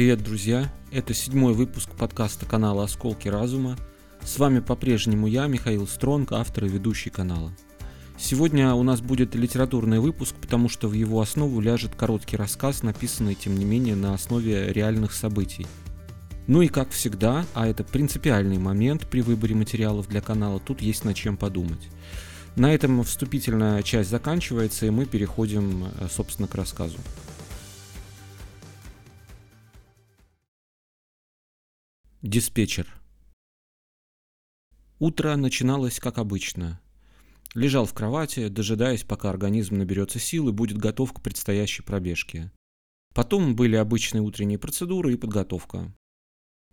Привет, друзья! Это седьмой выпуск подкаста канала «Осколки разума». С вами по-прежнему я, Михаил Стронг, автор и ведущий канала. Сегодня у нас будет литературный выпуск, потому что в его основу ляжет короткий рассказ, написанный, тем не менее, на основе реальных событий. Ну и как всегда, а это принципиальный момент при выборе материалов для канала, тут есть над чем подумать. На этом вступительная часть заканчивается, и мы переходим, э, собственно, к рассказу. Диспетчер. Утро начиналось как обычно. Лежал в кровати, дожидаясь, пока организм наберется сил и будет готов к предстоящей пробежке. Потом были обычные утренние процедуры и подготовка.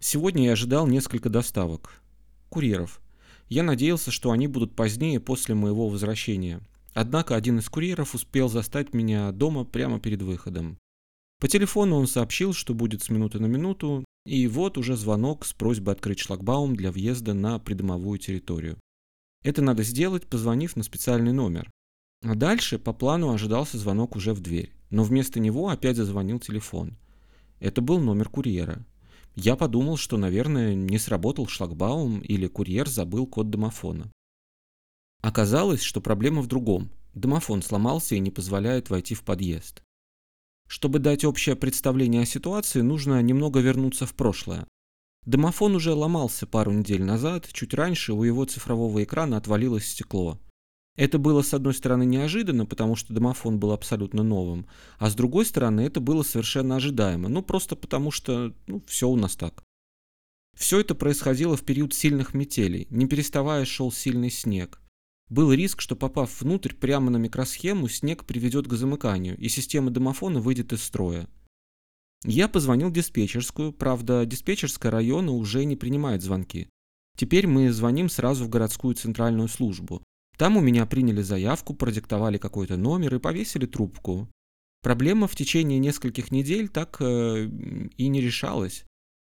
Сегодня я ожидал несколько доставок. Курьеров. Я надеялся, что они будут позднее после моего возвращения. Однако один из курьеров успел застать меня дома прямо перед выходом. По телефону он сообщил, что будет с минуты на минуту, и вот уже звонок с просьбой открыть шлагбаум для въезда на придомовую территорию. Это надо сделать, позвонив на специальный номер. А дальше по плану ожидался звонок уже в дверь, но вместо него опять зазвонил телефон. Это был номер курьера. Я подумал, что, наверное, не сработал шлагбаум или курьер забыл код домофона. Оказалось, что проблема в другом. Домофон сломался и не позволяет войти в подъезд. Чтобы дать общее представление о ситуации, нужно немного вернуться в прошлое. Домофон уже ломался пару недель назад, чуть раньше у его цифрового экрана отвалилось стекло. Это было с одной стороны неожиданно, потому что домофон был абсолютно новым, а с другой стороны это было совершенно ожидаемо, ну просто потому что ну, все у нас так. Все это происходило в период сильных метелей, не переставая шел сильный снег. Был риск, что попав внутрь прямо на микросхему, снег приведет к замыканию, и система домофона выйдет из строя. Я позвонил в диспетчерскую, правда, диспетчерская района уже не принимает звонки. Теперь мы звоним сразу в городскую центральную службу. Там у меня приняли заявку, продиктовали какой-то номер и повесили трубку. Проблема в течение нескольких недель так э, и не решалась.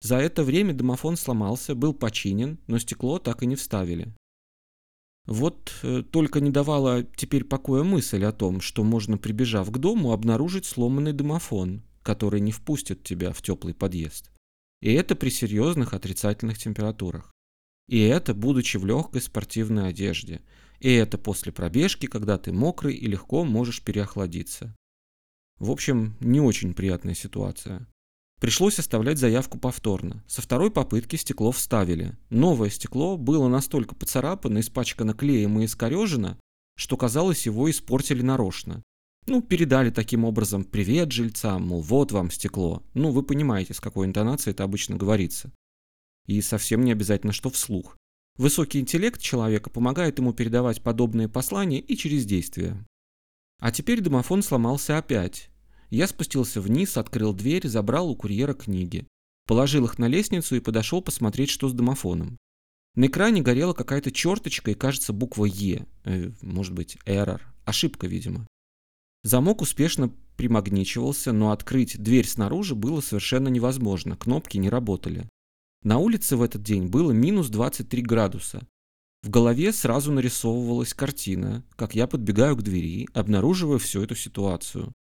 За это время домофон сломался, был починен, но стекло так и не вставили. Вот э, только не давала теперь покоя мысль о том, что можно, прибежав к дому, обнаружить сломанный домофон, который не впустит тебя в теплый подъезд. И это при серьезных отрицательных температурах. И это, будучи в легкой спортивной одежде. И это после пробежки, когда ты мокрый и легко можешь переохладиться. В общем, не очень приятная ситуация. Пришлось оставлять заявку повторно. Со второй попытки стекло вставили. Новое стекло было настолько поцарапано, испачкано клеем и искорежено, что казалось его испортили нарочно. Ну, передали таким образом привет жильцам, мол, вот вам стекло. Ну, вы понимаете, с какой интонацией это обычно говорится. И совсем не обязательно, что вслух. Высокий интеллект человека помогает ему передавать подобные послания и через действия. А теперь домофон сломался опять, я спустился вниз, открыл дверь, забрал у курьера книги. Положил их на лестницу и подошел посмотреть, что с домофоном. На экране горела какая-то черточка и, кажется, буква «Е». Э, может быть, «Error». Ошибка, видимо. Замок успешно примагничивался, но открыть дверь снаружи было совершенно невозможно, кнопки не работали. На улице в этот день было минус 23 градуса. В голове сразу нарисовывалась картина, как я подбегаю к двери, обнаруживая всю эту ситуацию.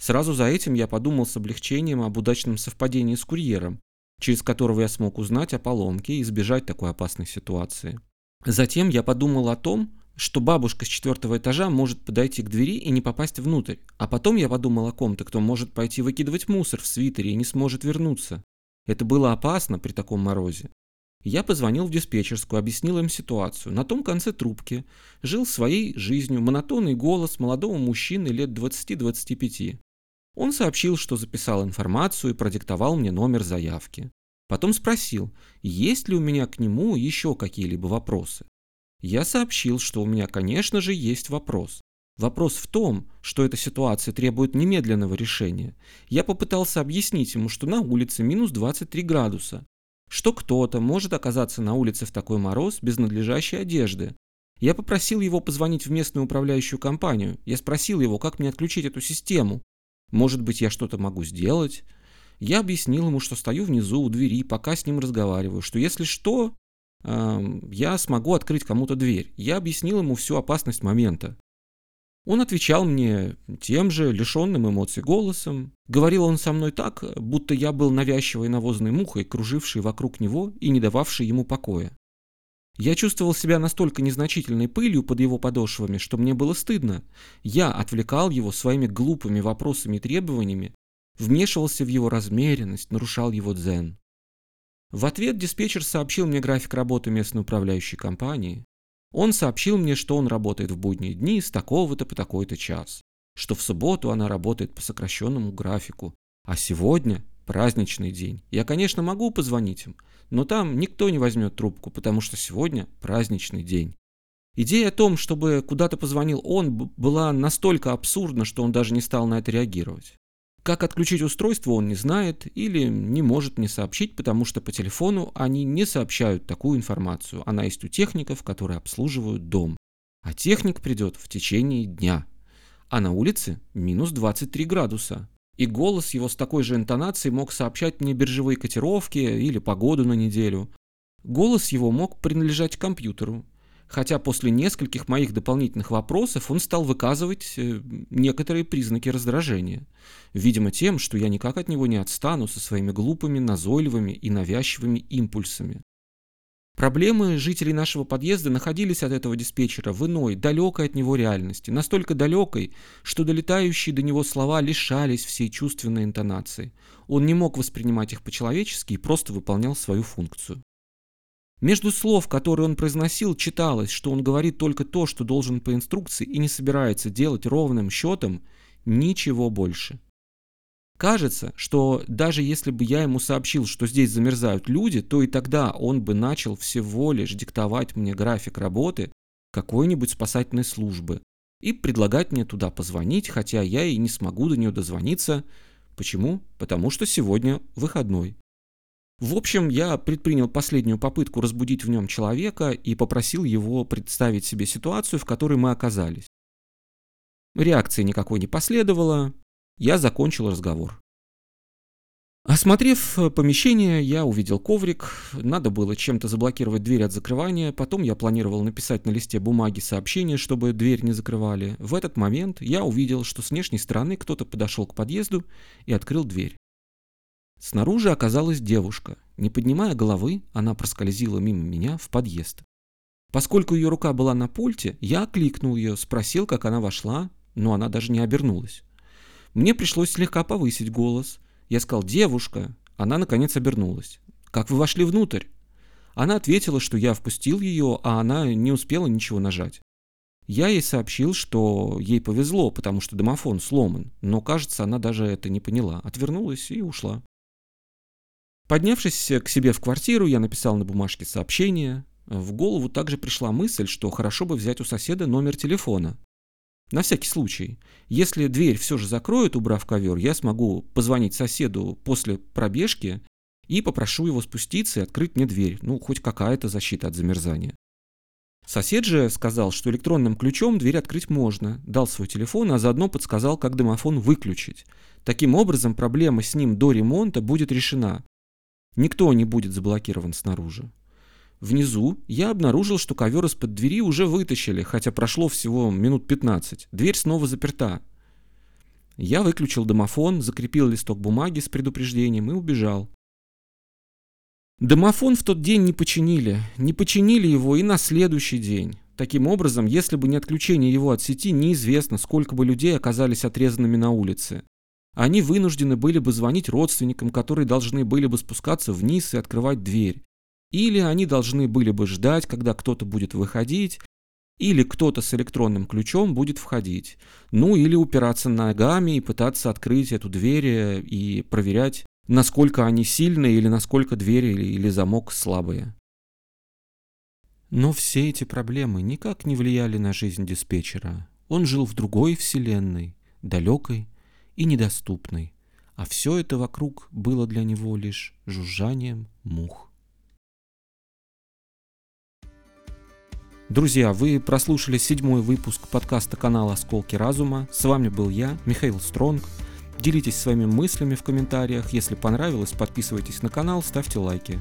Сразу за этим я подумал с облегчением об удачном совпадении с курьером, через которого я смог узнать о поломке и избежать такой опасной ситуации. Затем я подумал о том, что бабушка с четвертого этажа может подойти к двери и не попасть внутрь. А потом я подумал о ком-то, кто может пойти выкидывать мусор в свитере и не сможет вернуться. Это было опасно при таком морозе. Я позвонил в диспетчерскую, объяснил им ситуацию. На том конце трубки жил своей жизнью монотонный голос молодого мужчины лет 20-25. Он сообщил, что записал информацию и продиктовал мне номер заявки. Потом спросил, есть ли у меня к нему еще какие-либо вопросы. Я сообщил, что у меня, конечно же, есть вопрос. Вопрос в том, что эта ситуация требует немедленного решения. Я попытался объяснить ему, что на улице минус 23 градуса, что кто-то может оказаться на улице в такой мороз без надлежащей одежды. Я попросил его позвонить в местную управляющую компанию. Я спросил его, как мне отключить эту систему. Может быть, я что-то могу сделать? Я объяснил ему, что стою внизу у двери, пока с ним разговариваю, что если что, э, я смогу открыть кому-то дверь. Я объяснил ему всю опасность момента. Он отвечал мне тем же, лишенным эмоций голосом. Говорил он со мной так, будто я был навязчивой навозной мухой, кружившей вокруг него и не дававшей ему покоя. Я чувствовал себя настолько незначительной пылью под его подошвами, что мне было стыдно. Я отвлекал его своими глупыми вопросами и требованиями, вмешивался в его размеренность, нарушал его дзен. В ответ диспетчер сообщил мне график работы местной управляющей компании. Он сообщил мне, что он работает в будние дни с такого-то по такой-то час, что в субботу она работает по сокращенному графику, а сегодня праздничный день. Я, конечно, могу позвонить им, но там никто не возьмет трубку, потому что сегодня праздничный день. Идея о том, чтобы куда-то позвонил он, была настолько абсурдна, что он даже не стал на это реагировать. Как отключить устройство он не знает или не может мне сообщить, потому что по телефону они не сообщают такую информацию. Она есть у техников, которые обслуживают дом. А техник придет в течение дня. А на улице минус 23 градуса. И голос его с такой же интонацией мог сообщать мне биржевые котировки или погоду на неделю. Голос его мог принадлежать компьютеру, хотя после нескольких моих дополнительных вопросов он стал выказывать э, некоторые признаки раздражения. Видимо, тем, что я никак от него не отстану со своими глупыми, назойливыми и навязчивыми импульсами. Проблемы жителей нашего подъезда находились от этого диспетчера в иной, далекой от него реальности, настолько далекой, что долетающие до него слова лишались всей чувственной интонации. Он не мог воспринимать их по-человечески и просто выполнял свою функцию. Между слов, которые он произносил, читалось, что он говорит только то, что должен по инструкции и не собирается делать ровным счетом ничего больше. Кажется, что даже если бы я ему сообщил, что здесь замерзают люди, то и тогда он бы начал всего лишь диктовать мне график работы какой-нибудь спасательной службы и предлагать мне туда позвонить, хотя я и не смогу до нее дозвониться. Почему? Потому что сегодня выходной. В общем, я предпринял последнюю попытку разбудить в нем человека и попросил его представить себе ситуацию, в которой мы оказались. Реакции никакой не последовало, я закончил разговор. Осмотрев помещение, я увидел коврик, надо было чем-то заблокировать дверь от закрывания, потом я планировал написать на листе бумаги сообщение, чтобы дверь не закрывали. В этот момент я увидел, что с внешней стороны кто-то подошел к подъезду и открыл дверь. Снаружи оказалась девушка. Не поднимая головы, она проскользила мимо меня в подъезд. Поскольку ее рука была на пульте, я окликнул ее, спросил, как она вошла, но она даже не обернулась. Мне пришлось слегка повысить голос. Я сказал «девушка». Она, наконец, обернулась. «Как вы вошли внутрь?» Она ответила, что я впустил ее, а она не успела ничего нажать. Я ей сообщил, что ей повезло, потому что домофон сломан, но, кажется, она даже это не поняла, отвернулась и ушла. Поднявшись к себе в квартиру, я написал на бумажке сообщение. В голову также пришла мысль, что хорошо бы взять у соседа номер телефона. На всякий случай. Если дверь все же закроют, убрав ковер, я смогу позвонить соседу после пробежки и попрошу его спуститься и открыть мне дверь. Ну, хоть какая-то защита от замерзания. Сосед же сказал, что электронным ключом дверь открыть можно, дал свой телефон, а заодно подсказал, как домофон выключить. Таким образом, проблема с ним до ремонта будет решена. Никто не будет заблокирован снаружи. Внизу я обнаружил, что ковер из-под двери уже вытащили, хотя прошло всего минут 15. Дверь снова заперта. Я выключил домофон, закрепил листок бумаги с предупреждением и убежал. Домофон в тот день не починили. Не починили его и на следующий день. Таким образом, если бы не отключение его от сети, неизвестно, сколько бы людей оказались отрезанными на улице. Они вынуждены были бы звонить родственникам, которые должны были бы спускаться вниз и открывать дверь. Или они должны были бы ждать, когда кто-то будет выходить, или кто-то с электронным ключом будет входить. Ну или упираться ногами и пытаться открыть эту дверь э, и проверять, насколько они сильные или насколько дверь или, или замок слабые. Но все эти проблемы никак не влияли на жизнь диспетчера. Он жил в другой вселенной, далекой и недоступной, а все это вокруг было для него лишь жужжанием мух. Друзья, вы прослушали седьмой выпуск подкаста канала «Осколки разума». С вами был я, Михаил Стронг. Делитесь своими мыслями в комментариях. Если понравилось, подписывайтесь на канал, ставьте лайки.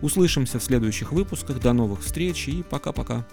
Услышимся в следующих выпусках. До новых встреч и пока-пока.